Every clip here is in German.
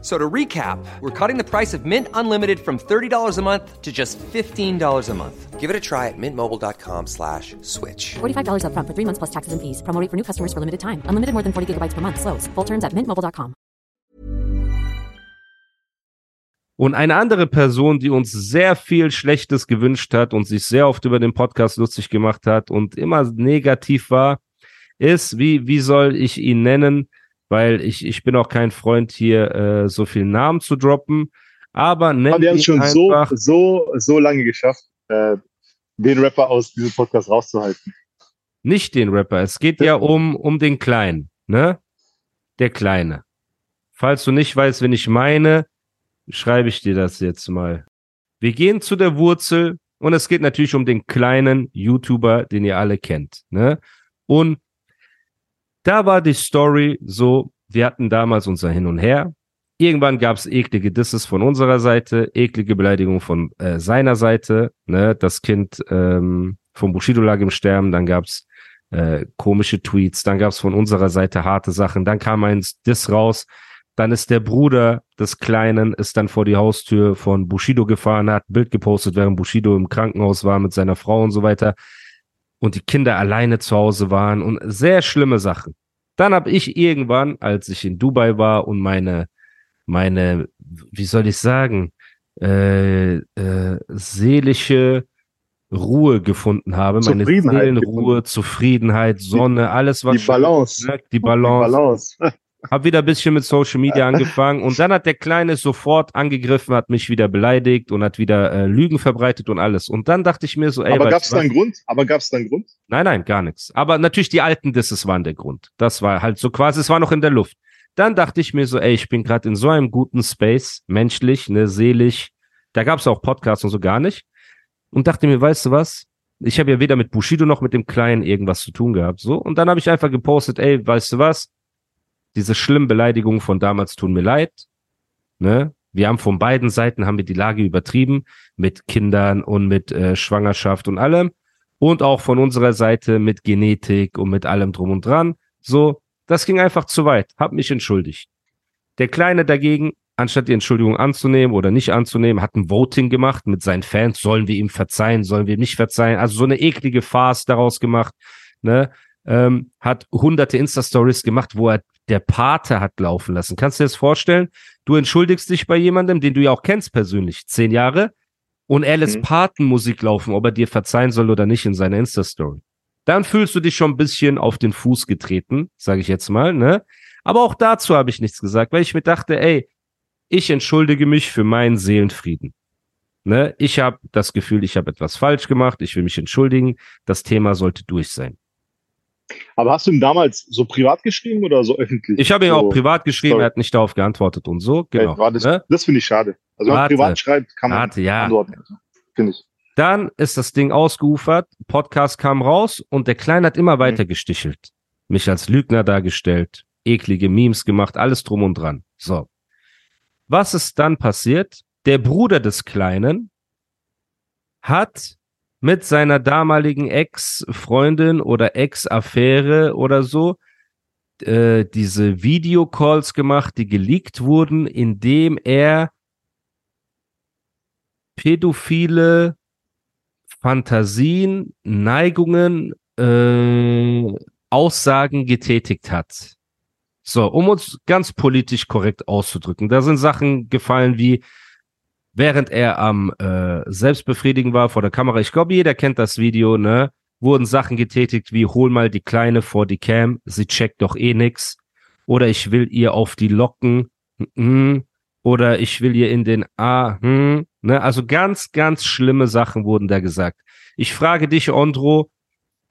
So to recap, we're cutting the price of Mint Unlimited from $30 a month to just $15 a month. Give it a try at mintmobile.com slash switch. $45 upfront for three months plus taxes and fees. Promo rate for new customers for limited time. Unlimited more than 40 gigabytes per month. Slows. Full terms at mintmobile.com. Und eine andere Person, die uns sehr viel Schlechtes gewünscht hat und sich sehr oft über den Podcast lustig gemacht hat und immer negativ war, ist, wie, wie soll ich ihn nennen? Weil ich, ich bin auch kein Freund hier, äh, so viel Namen zu droppen. Aber nennt Aber die haben es schon so, so, so lange geschafft, äh, den Rapper aus diesem Podcast rauszuhalten. Nicht den Rapper, es geht ja um, um den Kleinen, ne? Der Kleine. Falls du nicht weißt, wen ich meine, schreibe ich dir das jetzt mal. Wir gehen zu der Wurzel und es geht natürlich um den kleinen YouTuber, den ihr alle kennt, ne? Und da war die Story so, wir hatten damals unser Hin und Her. Irgendwann gab es eklige Disses von unserer Seite, eklige Beleidigungen von äh, seiner Seite. Ne? Das Kind ähm, von Bushido lag im Sterben, dann gab es äh, komische Tweets, dann gab es von unserer Seite harte Sachen, dann kam ein Diss raus, dann ist der Bruder des Kleinen, ist dann vor die Haustür von Bushido gefahren, hat ein Bild gepostet, während Bushido im Krankenhaus war mit seiner Frau und so weiter und die Kinder alleine zu Hause waren und sehr schlimme Sachen. Dann habe ich irgendwann, als ich in Dubai war und meine, meine, wie soll ich sagen, äh, äh, seelische Ruhe gefunden habe, meine Seelenruhe, gefunden. Zufriedenheit, Sonne, alles was die Balance, die Balance, die Balance. Hab wieder ein bisschen mit Social Media angefangen und dann hat der Kleine sofort angegriffen, hat mich wieder beleidigt und hat wieder äh, Lügen verbreitet und alles. Und dann dachte ich mir so, ey, aber gab es da einen Grund? Aber gab es da einen Grund? Nein, nein, gar nichts. Aber natürlich die alten Disses waren der Grund. Das war halt so quasi, es war noch in der Luft. Dann dachte ich mir so, ey, ich bin gerade in so einem guten Space, menschlich, ne, seelisch. Da gab es auch Podcasts und so gar nicht. Und dachte mir, weißt du was? Ich habe ja weder mit Bushido noch mit dem Kleinen irgendwas zu tun gehabt. So. Und dann habe ich einfach gepostet, ey, weißt du was? Diese schlimmen Beleidigungen von damals tun mir leid. Ne? Wir haben von beiden Seiten haben wir die Lage übertrieben mit Kindern und mit äh, Schwangerschaft und allem und auch von unserer Seite mit Genetik und mit allem drum und dran. So, das ging einfach zu weit. Hab mich entschuldigt. Der Kleine dagegen, anstatt die Entschuldigung anzunehmen oder nicht anzunehmen, hat ein Voting gemacht mit seinen Fans. Sollen wir ihm verzeihen? Sollen wir ihm nicht verzeihen? Also so eine eklige Farce daraus gemacht. Ne? Ähm, hat hunderte Insta-Stories gemacht, wo er der Pate hat laufen lassen. Kannst du dir das vorstellen? Du entschuldigst dich bei jemandem, den du ja auch kennst persönlich, zehn Jahre, und er lässt mhm. Patenmusik laufen, ob er dir verzeihen soll oder nicht in seiner Insta-Story. Dann fühlst du dich schon ein bisschen auf den Fuß getreten, sage ich jetzt mal, ne? Aber auch dazu habe ich nichts gesagt, weil ich mir dachte, ey, ich entschuldige mich für meinen Seelenfrieden. Ne? Ich habe das Gefühl, ich habe etwas falsch gemacht, ich will mich entschuldigen, das Thema sollte durch sein. Aber hast du ihm damals so privat geschrieben oder so öffentlich? Ich habe ihm so auch privat geschrieben, Story. er hat nicht darauf geantwortet und so. Genau. Hey, das, ne? das finde ich schade. Also wenn man privat schreibt, kann man warte, ja. antworten. Finde ich. Dann ist das Ding ausgeufert, Podcast kam raus und der Kleine hat immer weiter mhm. gestichelt. Mich als Lügner dargestellt, eklige Memes gemacht, alles drum und dran. So. Was ist dann passiert? Der Bruder des Kleinen hat mit seiner damaligen Ex-Freundin oder Ex-Affäre oder so äh, diese Videocalls gemacht, die geleakt wurden, indem er pädophile Fantasien, Neigungen, äh, Aussagen getätigt hat. So, um uns ganz politisch korrekt auszudrücken. Da sind Sachen gefallen wie, während er am äh, Selbstbefriedigen war vor der Kamera. Ich glaube, jeder kennt das Video, ne? Wurden Sachen getätigt wie hol mal die Kleine vor die Cam, sie checkt doch eh nix. Oder ich will ihr auf die Locken. Mm, oder ich will ihr in den A. Hm, ne? Also ganz, ganz schlimme Sachen wurden da gesagt. Ich frage dich, Ondro,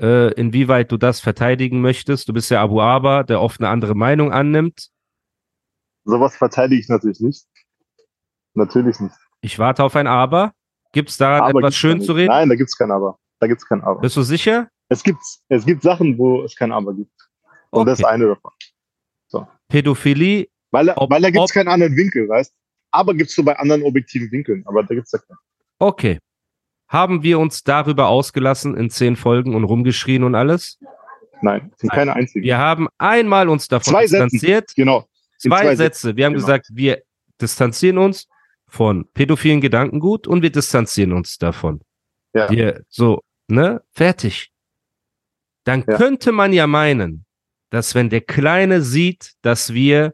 äh, inwieweit du das verteidigen möchtest. Du bist ja Abu Aba, der oft eine andere Meinung annimmt. Sowas verteidige ich natürlich nicht. Natürlich nicht. Ich warte auf ein Aber. Gibt es da etwas schön zu reden? Nein, da gibt es kein Aber. Da gibt es kein Aber. Bist du sicher? Es gibt, es gibt Sachen, wo es kein Aber gibt. Und okay. das ist eine davon. So. Pädophilie Weil, Ob- weil da gibt es keinen anderen Winkel, weißt Aber gibt es so bei anderen objektiven Winkeln, aber da gibt es ja keinen. Okay. Haben wir uns darüber ausgelassen in zehn Folgen und rumgeschrien und alles? Nein, sind keine einzigen. Wir haben einmal uns davon Zwei Sätzen. distanziert. Genau. In Zwei, zwei Sätze. Wir haben Genau. gesagt, wir distanzieren uns von pädophilen Gedankengut und wir distanzieren uns davon. Ja. Wir, so, ne? Fertig. Dann Ja. könnte man ja meinen, dass wenn der Kleine sieht, dass wir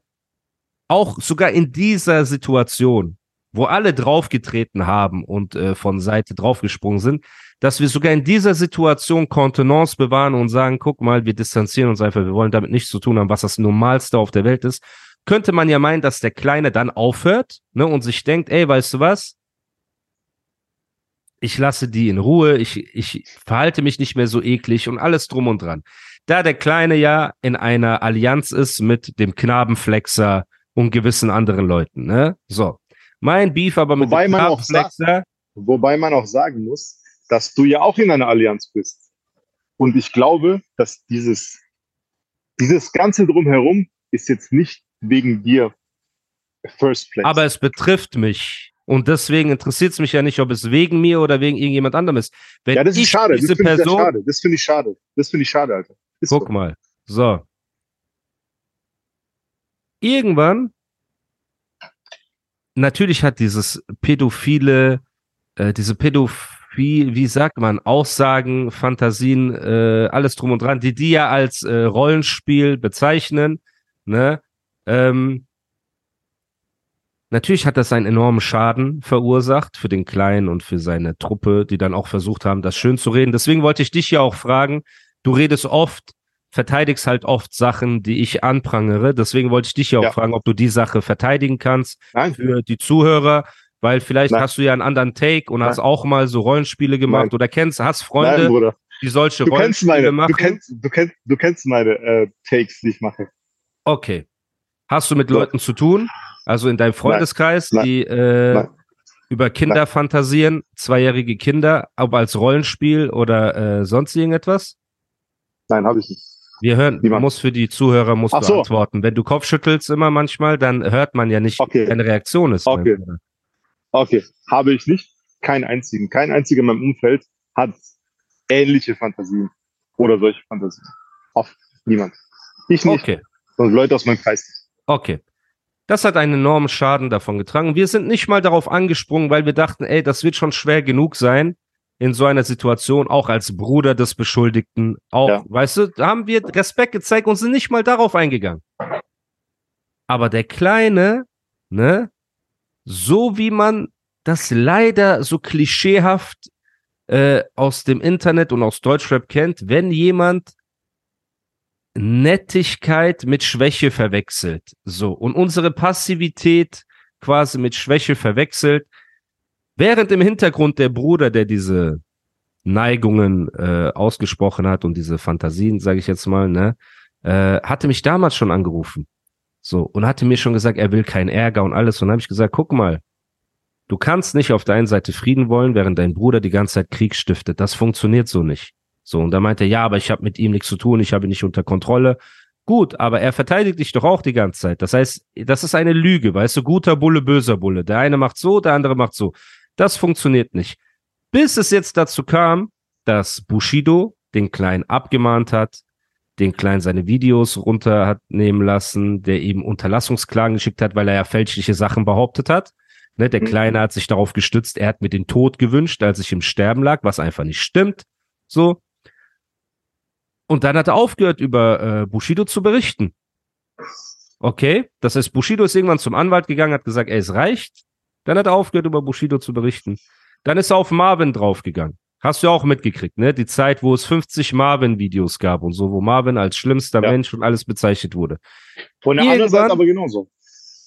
auch sogar in dieser Situation, wo alle draufgetreten haben und äh, von Seite draufgesprungen sind, dass wir sogar in dieser Situation Kontenance bewahren und sagen, guck mal, wir distanzieren uns einfach, wir wollen damit nichts zu tun haben, was das Normalste auf der Welt ist, könnte man ja meinen, dass der Kleine dann aufhört ne, und sich denkt, ey, weißt du was? Ich lasse die in Ruhe, ich, ich verhalte mich nicht mehr so eklig und alles drum und dran. Da der Kleine ja in einer Allianz ist mit dem Knabenflexer und gewissen anderen Leuten, ne? So. Mein Beef aber mit Wobei dem man sagt- Knabenflexer, Wobei man auch sagen muss, dass du ja auch in einer Allianz bist. Und ich glaube, dass dieses, dieses Ganze drumherum ist jetzt nicht wegen dir First Place. aber es betrifft mich. Und deswegen interessiert es mich ja nicht, ob es wegen mir oder wegen irgendjemand anderem ist. Wenn ja, das ich ist schade. Das diese finde ich sehr Person, schade. Das finde ich schade. Das finde ich schade, Alter. Ist guck so. mal, so. Irgendwann, natürlich hat dieses pädophile, äh, diese pädophil, wie sagt man, Aussagen, Fantasien, äh, alles drum und dran, die die ja als äh, Rollenspiel bezeichnen, ne? Ähm, Natürlich hat das einen enormen Schaden verursacht für den Kleinen und für seine Truppe, die dann auch versucht haben, das schön zu reden. Deswegen wollte ich dich ja auch fragen. Du redest oft, verteidigst halt oft Sachen, die ich anprangere. Deswegen wollte ich dich ja auch Ja. fragen, ob du die Sache verteidigen kannst Nein, für die Zuhörer, weil vielleicht Nein. hast du ja einen anderen Take und Nein. hast auch mal so Rollenspiele gemacht oder kennst, hast Freunde, die solche Du kennst Rollenspiele meine, machen. du kennst, du kennst, du kennst meine äh, Takes, die ich mache. Okay. Hast du mit. Leuten zu tun? Also in deinem Freundeskreis, Nein. die äh, Nein. über Kinder fantasieren, zweijährige Kinder, ob als Rollenspiel oder äh, sonst irgendetwas? Nein, habe ich nicht. Wir hören, du Niemand. musst für die Zuhörer musst Ach du so. antworten. Wenn du Kopfschüttelst immer manchmal, dann hört man ja nicht, Okay. deine Reaktion ist. Okay. Okay, habe ich nicht. Keinen einzigen. Kein einziger in meinem Umfeld hat ähnliche Fantasien oder solche Fantasien. Auf niemand. Ich nicht. Okay. Und Leute aus meinem Kreis. nicht. Okay. Das hat einen enormen Schaden davon getragen. Wir sind nicht mal darauf angesprungen, weil wir dachten, ey, das wird schon schwer genug sein, in so einer Situation, auch als Bruder des Beschuldigten, auch, Ja. weißt du, da haben wir Respekt gezeigt und sind nicht mal darauf eingegangen. Aber der Kleine, ne, so wie man das leider so klischeehaft äh, aus dem Internet und aus Deutschrap kennt, wenn jemand Nettigkeit mit Schwäche verwechselt. So. Und unsere Passivität quasi mit Schwäche verwechselt. Während im Hintergrund der Bruder, der diese Neigungen äh, ausgesprochen hat und diese Fantasien, sage ich jetzt mal, ne, äh, hatte mich damals schon angerufen. So. Und hatte mir schon gesagt, er will keinen Ärger und alles. Und habe ich gesagt, guck mal, du kannst nicht auf der einen Seite Frieden wollen, während dein Bruder die ganze Zeit Krieg stiftet. Das funktioniert so nicht. So, und da meinte er, ja, aber ich habe mit ihm nichts zu tun, ich habe ihn nicht unter Kontrolle. Gut, aber er verteidigt dich doch auch die ganze Zeit. Das heißt, das ist eine Lüge, weißt du, guter Bulle, böser Bulle. Der eine macht so, der andere macht so. Das funktioniert nicht. Bis es jetzt dazu kam, dass Bushido den Kleinen abgemahnt hat, den Kleinen seine Videos runter hat nehmen lassen, der ihm Unterlassungsklagen geschickt hat, weil er ja fälschliche Sachen behauptet hat. Ne, der Mhm. Kleine hat sich darauf gestützt, er hat mir den Tod gewünscht, als ich im Sterben lag, was einfach nicht stimmt. So. Und dann hat er aufgehört, über äh, Bushido zu berichten. Okay, das heißt, Bushido ist irgendwann zum Anwalt gegangen, hat gesagt, ey, es reicht. Dann hat er aufgehört, über Bushido zu berichten. Dann ist er auf Marvin draufgegangen. Hast du ja auch mitgekriegt, ne? Die Zeit, wo es 50 Marvin-Videos gab und so, wo Marvin als schlimmster Ja. Mensch und alles bezeichnet wurde. Von der anderen Seite aber genauso.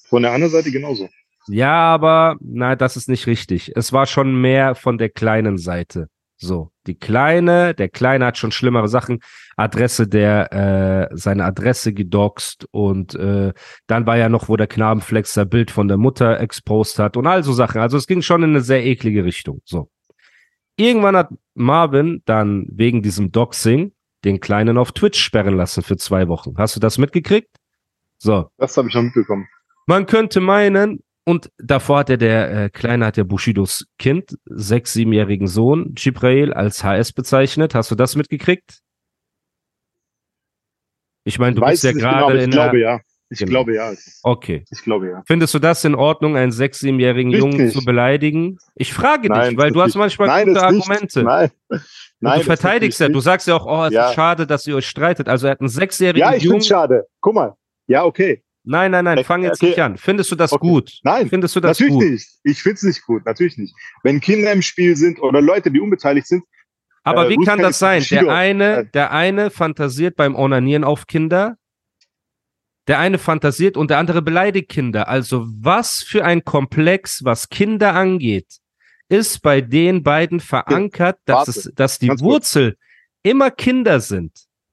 Von der anderen Seite genauso. Ja, aber na, das ist nicht richtig. Es war schon mehr von der kleinen Seite. So, die kleine, der kleine hat schon schlimmere Sachen. Adresse der, äh, seine Adresse gedoxt und äh, dann war ja noch, wo der Knabenflexer Bild von der Mutter exposed hat und all so Sachen. Also es ging schon in eine sehr eklige Richtung. So. Irgendwann hat Marvin dann wegen diesem Doxing den Kleinen auf Twitch sperren lassen für zwei Wochen. Hast du das mitgekriegt? So. Das habe ich noch mitbekommen. Man könnte meinen, und davor hat er der äh, Kleine hat der Bushidos Kind, sechs, siebenjährigen Sohn, Jibrail, als HS bezeichnet. Hast du das mitgekriegt? Ich meine, du Weiß bist ja genau, gerade ich in glaube der. ja. Ich Genau. glaube ja. Okay. Ich glaube ja. Findest du das in Ordnung, einen sechs, siebenjährigen Jungen nicht. zu beleidigen? Ich frage Nein, dich, weil du hast manchmal Nein, gute das nicht. Argumente. Nein. Nein, du verteidigst ja. Du sagst ja auch, oh, es Ja. ist schade, dass ihr euch streitet. Also er hat einen sechsjährigen Ja, ich finde Jungen. es schade. Guck mal. Ja, okay. Nein, nein, nein, Okay, fang jetzt okay. nicht an. Findest du das Okay. gut? Nein, Findest du das natürlich gut? nicht. Ich finde es nicht gut. Natürlich nicht. Wenn Kinder im Spiel sind oder Leute, die unbeteiligt sind, Aber Äh, wie kann das sein? Der eine, äh, der eine fantasiert beim Onanieren auf Kinder, der eine fantasiert und der andere beleidigt Kinder. Also was für ein Komplex, was Kinder angeht, ist bei den beiden verankert, dass, warte, es, dass die ganz. Wurzel immer Kinder sind.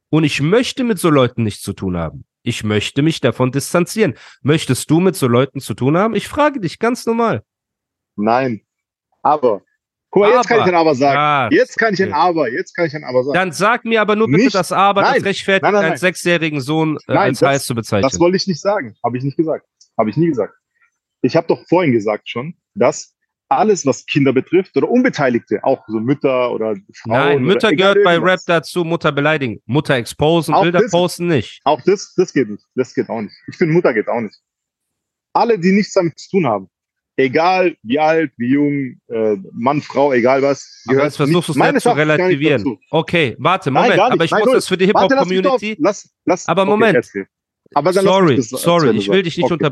Und ich möchte mit so Leuten nichts zu tun haben. Ich möchte mich davon distanzieren. Möchtest du mit so Leuten zu tun haben? Ich frage dich ganz normal. nein. Aber, guck mal, jetzt kann ich ein Aber sagen. Ja, Jetzt kann ich ein. Aber, jetzt kann ich ein Aber sagen. Dann sag mir aber nur bitte Nicht- das Aber, das Nein. rechtfertigt, Nein, nein, einen sechsjährigen Sohn äh, als das- heiß zu bezeichnen. Das wollte ich nicht sagen. Habe ich nicht gesagt. Habe ich nie gesagt. Ich habe doch vorhin gesagt schon, dass alles, was Kinder betrifft oder Unbeteiligte, auch so Mütter oder Frauen. Nein, oder Mütter egal gehört bei Rap dazu, Mutter beleidigen. Mutter exposen, Auch Bilder das- posten nicht. Auch das, das geht nicht. Das geht auch nicht. Ich finde, Mutter geht auch nicht. Alle, die nichts damit zu tun haben, egal wie alt, wie jung, äh, Mann, Frau, egal was, Aber jetzt versuchst du es zu relativieren. Okay, warte, Nein, Moment, nicht. aber ich Nein, muss null. das für die Hip-Hop-Community. Aber okay, Moment. erzähl. Aber Sorry, sorry, ich will dich nicht. Okay.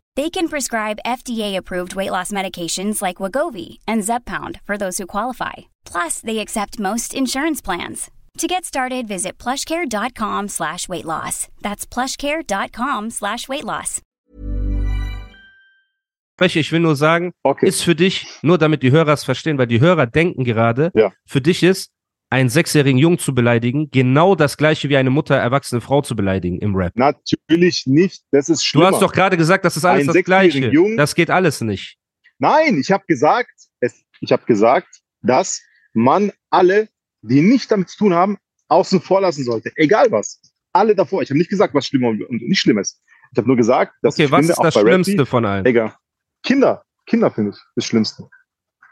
They can prescribe FDA-approved weight loss medications like Wagovi and Zepbound for those who qualify. Plus, they accept most insurance plans. To get started, visit plushcare.com slash weight loss. That's plushcare.com slash weight loss. Ich will nur sagen, Okay. ist für dich, nur damit die Hörer es verstehen, weil die Hörer denken gerade, Ja. für dich ist, einen sechsjährigen Jungen zu beleidigen, genau das gleiche wie eine Mutter, erwachsene Frau zu beleidigen im Rap. Natürlich nicht. Das ist Du schlimmer. hast doch gerade gesagt, das ist alles Einen das Gleiche. Jungen- Das geht alles nicht. Nein, ich habe gesagt, es, ich habe gesagt, dass man alle, die nicht damit zu tun haben, außen vor lassen sollte. Egal was. Alle davor. Ich habe nicht gesagt, was schlimm und, nicht schlimm ist. Ich habe nur gesagt, dass Okay, ich was finde, ist das Schlimmste von allen? Egal. Kinder. Kinder finde ich das Schlimmste.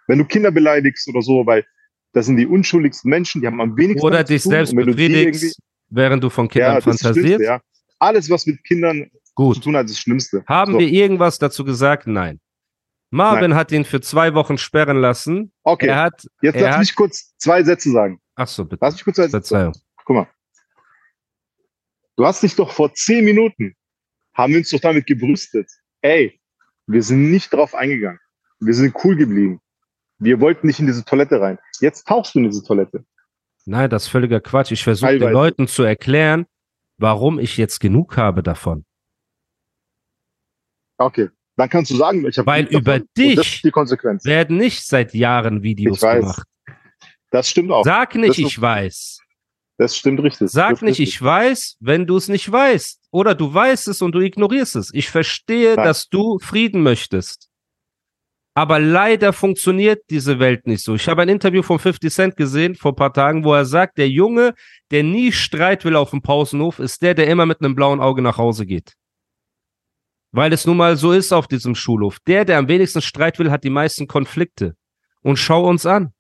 Wenn du Kinder beleidigst oder so, weil das sind die unschuldigsten Menschen, die haben am wenigsten Oder zu dich tun. selbst befriedigst, während du von Kindern ja, fantasierst. Ja. Alles, was mit Kindern zu Gut. tun hat, ist das Schlimmste. Haben so. wir irgendwas dazu gesagt? Nein. Marvin hat ihn für zwei Wochen sperren lassen. Okay, Er hat, jetzt er lass hat- mich kurz zwei Sätze sagen. ach so, bitte. Lass mich kurz zwei Sätze sagen. Guck mal. Du hast dich doch vor zehn Minuten, haben wir uns doch damit gebrüstet. Ey, wir sind nicht drauf eingegangen. Wir sind cool geblieben. Wir wollten nicht in diese Toilette rein. Jetzt tauchst du in diese Toilette. Nein, das ist völliger Quatsch. Ich versuche den. Leuten zu erklären, warum ich jetzt genug habe davon. Okay. Dann kannst du sagen, ich habe Weil über das dich. Werden nicht seit Jahren Videos gemacht. Das stimmt auch. Sag nicht, Das ich weiß. Das stimmt richtig. Das Sag ist nicht, richtig. ich weiß, wenn du es nicht weißt. Oder du weißt es und du ignorierst es. Ich verstehe, Nein. dass du Frieden möchtest. Aber leider funktioniert diese Welt nicht so. Ich habe ein Interview von 50 Cent gesehen vor ein paar Tagen, wo er sagt, der Junge, der nie Streit will auf dem Pausenhof, ist der, der immer mit einem blauen Auge nach Hause geht. Weil es nun mal so ist auf diesem Schulhof. Der, der am wenigsten Streit will, hat die meisten Konflikte. Und schau uns an.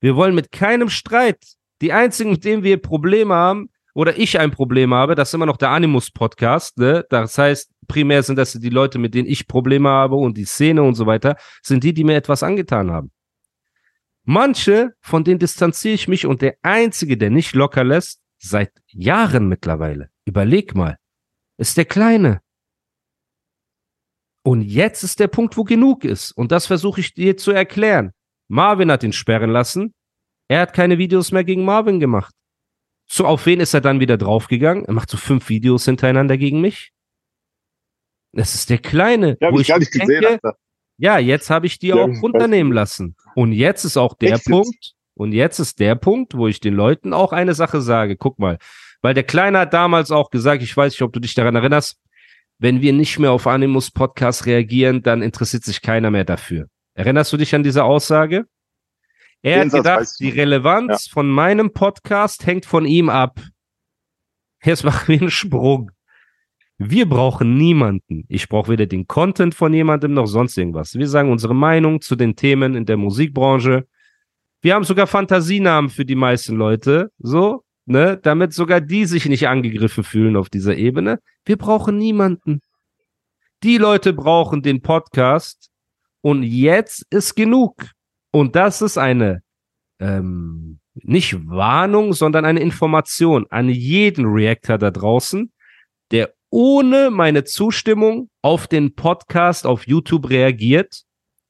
Wir wollen mit keinem Streit. Die einzigen, mit denen wir Probleme haben, oder ich ein Problem habe, das ist immer noch der Animus-Podcast, ne? Das heißt, primär sind das die Leute, mit denen ich Probleme habe und die Szene und so weiter, sind die, die mir etwas angetan haben. Manche, von denen distanziere ich mich und der einzige, der nicht locker lässt, seit Jahren mittlerweile, Überleg mal. Ist der Kleine. Und jetzt ist der Punkt, wo genug ist. Und das versuche ich dir zu erklären. Marvin hat ihn sperren lassen. Er hat keine Videos mehr gegen Marvin gemacht. So, auf wen ist er dann wieder draufgegangen? Er macht so fünf Videos hintereinander gegen mich. Das ist der Kleine. Ja, wo ich gar nicht denke, gesehen. Alter. ja, jetzt habe ich die Ja, auch ich runternehmen lassen. Und jetzt ist auch der Echt? Punkt, und jetzt ist der Punkt, wo ich den Leuten auch eine Sache sage. Guck mal, weil der Kleine hat damals auch gesagt, ich weiß nicht, ob du dich daran erinnerst, wenn wir nicht mehr auf Animus Podcast reagieren, dann interessiert sich keiner mehr dafür. Erinnerst du dich an diese Aussage? Er Den hat gedacht, die. Relevanz von meinem Podcast hängt von ihm ab. Jetzt machen wir einen Sprung. Wir brauchen niemanden. Ich brauche weder den Content von jemandem noch sonst irgendwas. Wir sagen unsere Meinung zu den Themen in der Musikbranche. Wir haben sogar Fantasienamen für die meisten Leute, so, ne, damit sogar die sich nicht angegriffen fühlen auf dieser Ebene. Wir brauchen niemanden. Die Leute brauchen den Podcast und jetzt ist genug. Und das ist eine ähm, nicht Warnung, sondern eine Information an jeden Reactor da draußen, der ohne meine Zustimmung auf den Podcast auf YouTube reagiert,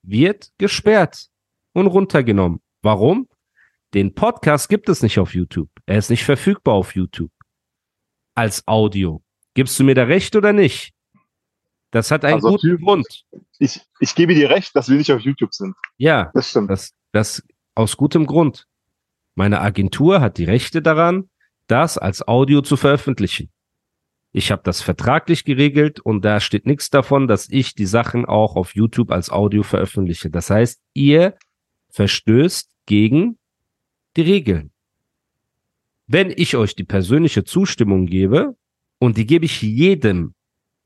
wird gesperrt und runtergenommen. Warum? Den Podcast gibt es nicht auf YouTube. Er ist nicht verfügbar auf YouTube. Als Audio. Gibst du mir da recht oder nicht? Das hat einen Also guten Typ- Grund. Ich, ich gebe dir recht, dass wir nicht auf YouTube sind. Ja, Das stimmt. das, das aus gutem Grund. Meine Agentur hat die Rechte daran, das als Audio zu veröffentlichen. Ich habe das vertraglich geregelt und da steht nichts davon, dass ich die Sachen auch auf YouTube als Audio veröffentliche. Das heißt, ihr verstößt gegen die Regeln. Wenn ich euch die persönliche Zustimmung gebe, und die gebe ich jedem,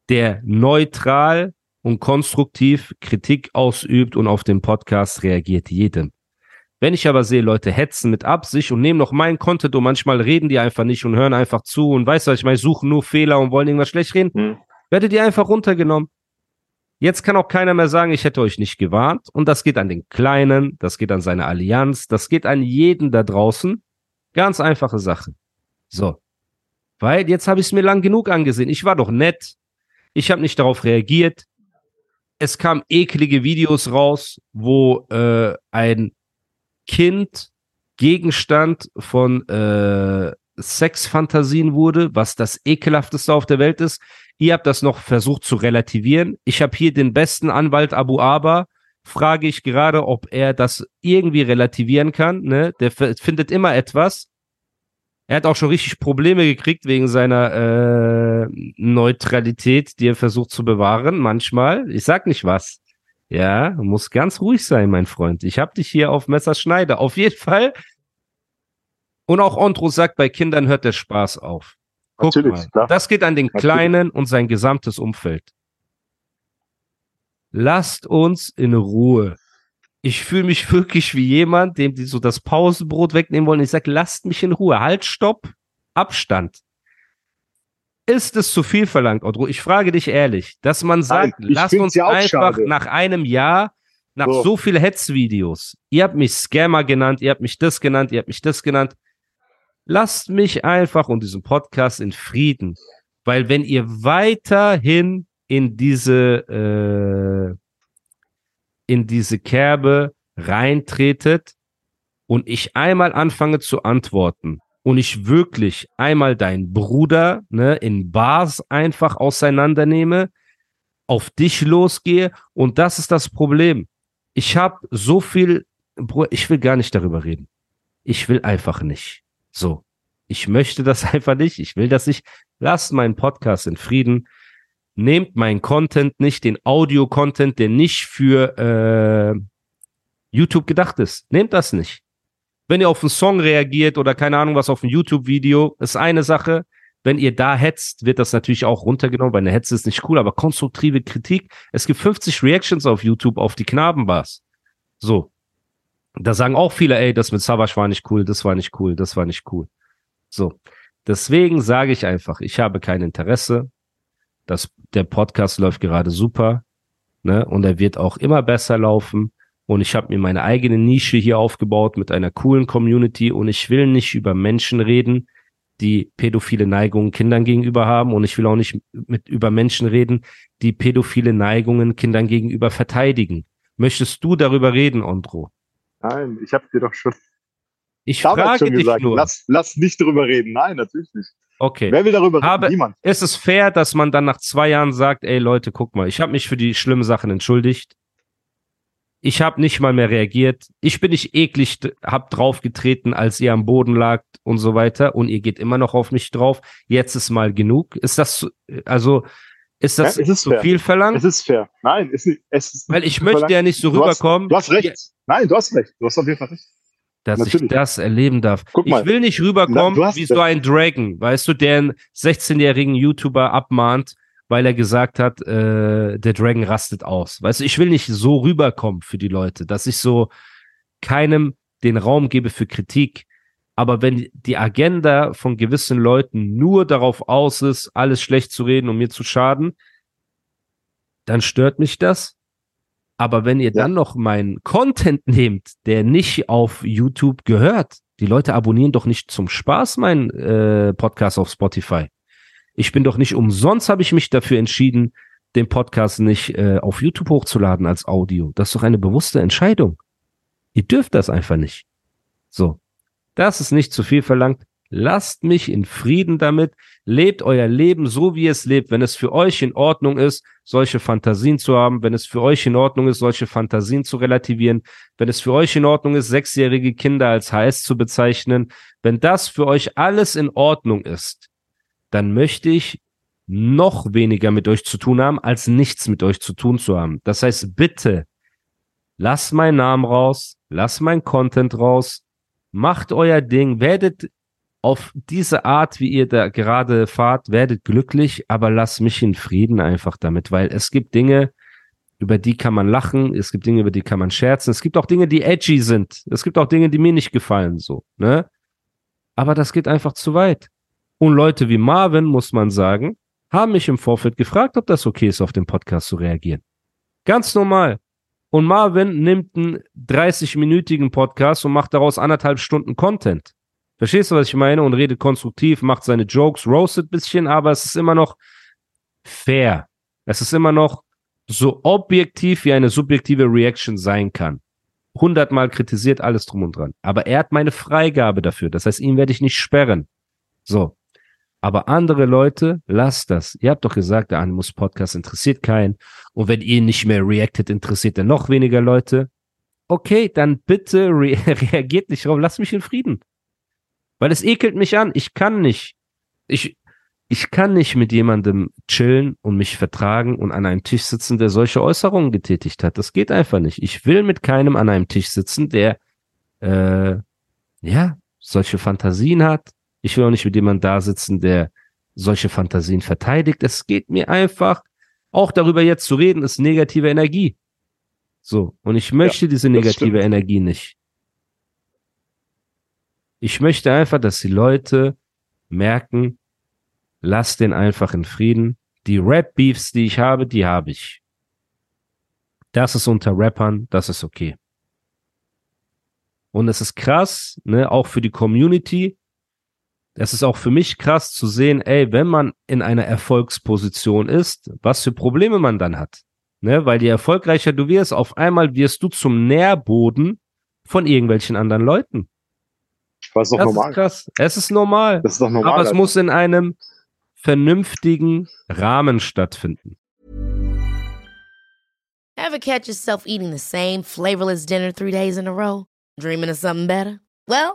der neutral und konstruktiv Kritik ausübt und auf den Podcast reagiert, jedem. Wenn ich aber sehe, Leute hetzen mit Absicht und nehmen noch meinen Content und manchmal reden die einfach nicht und hören einfach zu und weißt du, was ich meine, suchen nur Fehler und wollen irgendwas schlecht reden, Hm. werdet ihr einfach runtergenommen. Jetzt kann auch keiner mehr sagen, ich hätte euch nicht gewarnt. Und das geht an den Kleinen, das geht an seine Allianz, das geht an jeden da draußen. Ganz einfache Sache. So. Weil jetzt habe ich es mir lang genug angesehen. Ich war doch nett. Ich habe nicht darauf reagiert. Es kamen eklige Videos raus, wo äh, ein Kind Gegenstand von äh, Sexfantasien wurde, was das ekelhafteste auf der Welt ist. Ihr habt das noch versucht zu relativieren. Ich habe hier den besten Anwalt Abu Aba. Frage ich gerade, ob er das irgendwie relativieren kann. Ne? Der findet immer etwas. Er hat auch schon richtig Probleme gekriegt wegen seiner äh, Neutralität, die er versucht zu bewahren. Manchmal. Ich sag nicht was. Ja, muss ganz ruhig sein, mein Freund. Ich hab dich hier auf Messerschneide. Auf jeden Fall. Und auch Ondro sagt, bei Kindern hört der Spaß auf. Guck Natürlich, mal. klar. Das geht an den Natürlich. Kleinen und sein gesamtes Umfeld. Lasst uns in Ruhe. Ich fühle mich wirklich wie jemand, dem die so das Pausenbrot wegnehmen wollen. Ich sage, lasst mich in Ruhe. Halt, stopp, Abstand. Ist es zu viel verlangt, Ondro? Ich frage dich ehrlich, dass man sagt, ich lasst uns ja einfach schade. nach einem Jahr, nach so, So. viel Hetzvideos, ihr habt mich Scammer genannt, ihr habt mich das genannt, ihr habt mich das genannt, lasst mich einfach und diesen Podcast in Frieden. Weil wenn ihr weiterhin in diese, äh, in diese Kerbe reintretet und ich einmal anfange zu antworten und ich wirklich einmal deinen Bruder ne, in Bars einfach auseinandernehme, auf dich losgehe und das ist das Problem. Ich habe so viel, ich will gar nicht darüber reden. Ich will einfach nicht. So. Ich möchte das einfach nicht. Ich will das nicht. Lasst meinen Podcast in Frieden. Nehmt meinen Content nicht, den Audio-Content, der nicht für äh, YouTube gedacht ist. Nehmt das nicht. Wenn ihr auf einen Song reagiert oder keine Ahnung was auf ein YouTube-Video, ist eine Sache. Wenn ihr da hetzt, wird das natürlich auch runtergenommen, weil eine Hetze ist nicht cool, aber konstruktive Kritik. Es gibt 50 Reactions auf YouTube auf die Knabenbars. So. Da sagen auch viele, ey, das mit Savage war nicht cool, das war nicht cool, das war nicht cool. So. Deswegen sage ich einfach, ich habe kein Interesse. Das, der Podcast läuft gerade super. Ne? Und er wird auch immer besser laufen. Und ich habe mir meine eigene Nische hier aufgebaut mit einer coolen Community. Und ich will nicht über Menschen reden, die pädophile Neigungen Kindern gegenüber haben und ich will auch nicht mit über Menschen reden, die pädophile Neigungen Kindern gegenüber verteidigen. Möchtest du darüber reden, Ondro? Nein, ich habe dir doch schon Ich frage schon dich gesagt, nur. lass, lass nicht darüber reden. Nein, natürlich nicht. okay. Wer will darüber reden? Aber- Niemand. Ist es fair, dass man dann nach zwei Jahren sagt, ey Leute, guck mal, ich habe mich für die schlimmen Sachen entschuldigt. Ich habe nicht mal mehr reagiert. Ich bin nicht eklig, hab draufgetreten, als ihr am Boden lagt und so weiter. Und ihr geht immer noch auf mich drauf. Jetzt ist mal genug. Ist das, so- also, ist das Ja, ist zu fair. viel verlangt? Es ist fair. Nein, es ist, es ist Weil ich möchte verlangt. ja nicht so Du hast- rüberkommen, Du hast recht. Nein, du hast recht. Du hast auf jeden Fall recht. dass ich natürlich. das erleben darf. Guck ich mal. will nicht Na, rüberkommen hast wie so ein Dragon, weißt du, der einen 16-jährigen YouTuber abmahnt, weil er gesagt hat, äh, der Dragon rastet aus. Weißt du, ich will nicht so rüberkommen für die Leute, dass ich so keinem den Raum gebe für Kritik. Aber wenn die Agenda von gewissen Leuten nur darauf aus ist, alles schlecht zu reden und mir zu schaden, dann stört mich das. Aber wenn ihr Ja. dann noch meinen Content nehmt, der nicht auf YouTube gehört, die Leute abonnieren doch nicht zum Spaß meinen äh, Podcast auf Spotify. Ich bin doch nicht umsonst, habe ich mich dafür entschieden, den Podcast nicht äh, auf YouTube hochzuladen als Audio. Das ist doch eine bewusste Entscheidung. Ihr dürft das einfach nicht. So, das ist nicht zu viel verlangt. Lasst mich in Frieden damit. Lebt euer Leben so, wie es lebt. Wenn es für euch in Ordnung ist, solche Fantasien zu haben, wenn es für euch in Ordnung ist, solche Fantasien zu relativieren, wenn es für euch in Ordnung ist, sechsjährige Kinder als HS zu bezeichnen, wenn das für euch alles in Ordnung ist, dann möchte ich noch weniger mit euch zu tun haben, als nichts mit euch zu tun zu haben. Das heißt, bitte, lasst meinen Namen raus, lasst mein Content raus, macht euer Ding, werdet auf diese Art, wie ihr da gerade fahrt, werdet glücklich, aber lasst mich in Frieden einfach damit, weil es gibt Dinge, über die kann man lachen, es gibt Dinge, über die kann man scherzen, es gibt auch Dinge, die edgy sind, es gibt auch Dinge, die mir nicht gefallen, so, ne? Aber das geht einfach zu weit. Und Leute wie Marvin, muss man sagen, haben mich im Vorfeld gefragt, ob das okay ist, auf den Podcast zu reagieren. Ganz normal. Und Marvin nimmt einen 30-minütigen Podcast und macht daraus anderthalb Stunden Content. Verstehst du, was ich meine? Und redet konstruktiv, macht seine Jokes, roastet ein bisschen, aber es ist immer noch fair. Es ist immer noch so objektiv, wie eine subjektive Reaction sein kann. Hundertmal kritisiert alles drum und dran. Aber er hat meine Freigabe dafür. Das heißt, ihn werde ich nicht sperren. So. Aber andere Leute, lasst das. Ihr habt doch gesagt, der Animus Podcast interessiert keinen. Und wenn ihr nicht mehr reactet, interessiert er noch weniger Leute. Okay, dann bitte re reagiert nicht drauf. Lasst mich in Frieden. Weil es ekelt mich an. Ich kann nicht. Ich, ich kann nicht mit jemandem chillen und mich vertragen und an einem Tisch sitzen, der solche Äußerungen getätigt hat. Das geht einfach nicht. Ich will mit keinem an einem Tisch sitzen, der äh, ja solche Fantasien hat. Ich will auch nicht mit jemandem da sitzen, der solche Fantasien verteidigt. Es geht mir einfach, auch darüber jetzt zu reden, ist negative Energie. So. Und ich möchte diese negative. Energie nicht. Ich möchte einfach, dass die Leute merken, lass den einfach in Frieden. Die Rap-Beefs, die ich habe, die habe ich. Das ist unter Rappern, das ist okay. Und es ist krass, ne, auch für die Community. Es ist auch für mich krass zu sehen, ey, wenn man in einer Erfolgsposition ist, was für Probleme man dann hat. Ne, weil je erfolgreicher du wirst, auf einmal wirst du zum Nährboden von irgendwelchen anderen Leuten. Das ist doch Das normal. ist krass. Es ist normal. Das ist doch normal. Aber es Alter. muss in einem vernünftigen Rahmen stattfinden. Ever catch yourself eating the same flavorless dinner three days in a row? Dreaming of something better? Well,